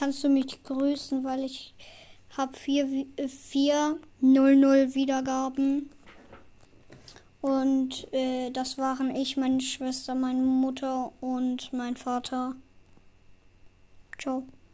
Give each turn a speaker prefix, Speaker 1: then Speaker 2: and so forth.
Speaker 1: kannst du mich grüßen, weil ich habe 400 äh, Wiedergaben. Und äh, das waren ich, meine Schwester, meine Mutter und mein Vater. Ciao.